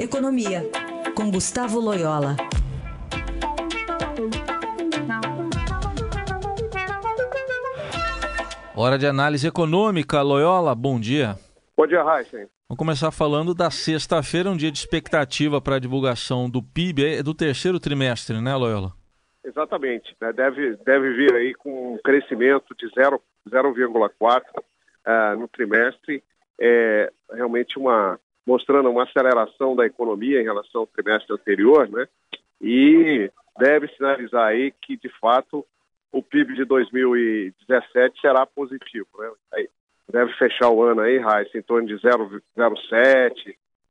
Economia, com Gustavo Loyola. Hora de análise econômica. Loyola, bom dia. Bom dia, Raíssen. Vamos começar falando da sexta-feira, um dia de expectativa para a divulgação do PIB é do terceiro trimestre, né, Loyola? Exatamente. Né? Deve, deve vir aí com um crescimento de 0,4 uh, no trimestre. É realmente uma mostrando uma aceleração da economia em relação ao trimestre anterior, né? E deve sinalizar aí que, de fato, o PIB de 2017 será positivo, né? Aí deve fechar o ano aí, Raiz, em torno de 0,7,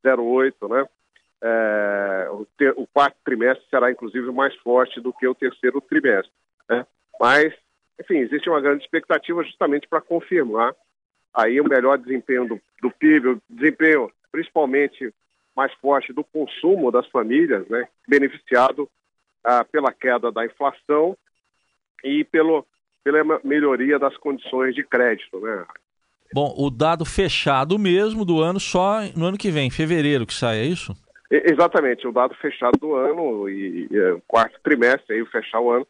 0,8, né? É, o, ter, o, quarto trimestre será, inclusive, mais forte do que o terceiro trimestre, né? Mas, enfim, existe uma grande expectativa justamente para confirmar aí o melhor desempenho do, do PIB, o desempenho principalmente mais forte do consumo das famílias, né, beneficiado ah, pela queda da inflação e pelo, pela melhoria das condições de crédito. Né. Bom, o dado fechado mesmo do ano só no ano que vem, fevereiro que sai, é isso? exatamente, o dado fechado do ano e, e o quarto trimestre, aí fechar o ano,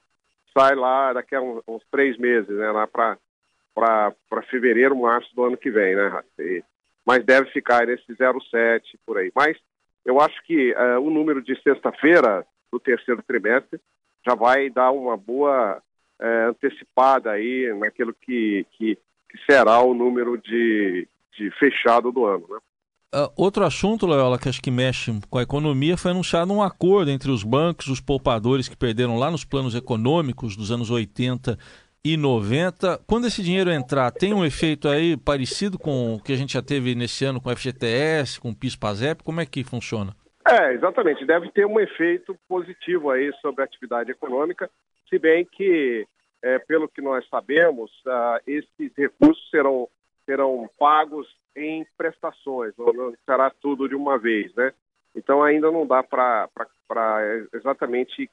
sai lá daqui a uns, uns três meses, né, lá para fevereiro, março do ano que vem, né, e, mas deve ficar nesse 0,7 por aí. Mas eu acho que uh, o número de sexta-feira do terceiro trimestre já vai dar uma boa uh, antecipada aí naquilo que, que, que, será o número de, de fechado do ano, né? Uh, outro assunto, Loyola, que acho que mexe com a economia, foi anunciado um acordo entre os bancos, os poupadores que perderam lá nos planos econômicos dos anos 80 e 90. Quando esse dinheiro entrar, tem um efeito aí parecido com o que a gente já teve nesse ano com o FGTS, com o PIS-PASEP? Como é que funciona? É, exatamente. Deve ter um efeito positivo aí sobre a atividade econômica, se bem que, é, pelo que nós sabemos, uh, esses recursos serão, serão pagos em prestações, não será tudo de uma vez, né? Então ainda não dá para exatamente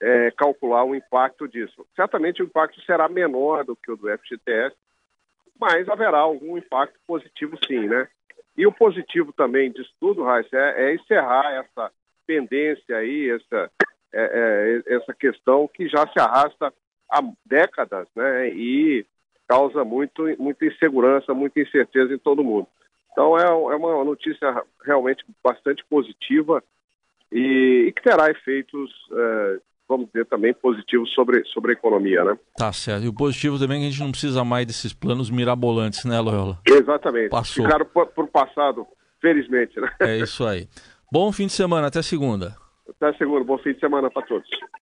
é, calcular o impacto disso. Certamente o impacto será menor do que o do FGTS, mas haverá algum impacto positivo sim, né? E o positivo também disso tudo, Raíssa, é, é, encerrar essa pendência aí, essa, é, é, essa questão que já se arrasta há décadas, né? E causa muito, muita insegurança, muita incerteza em todo mundo. Então é, é uma notícia realmente bastante positiva e, e que terá efeitos é, vamos dizer, também positivo sobre, sobre a economia, né? Tá certo. E o positivo também é que a gente não precisa mais desses planos mirabolantes, né, Loyola? Exatamente. Passou. Ficaram por, por passado, felizmente, né? É isso aí. Bom fim de semana, até segunda. Até segunda, bom fim de semana para todos.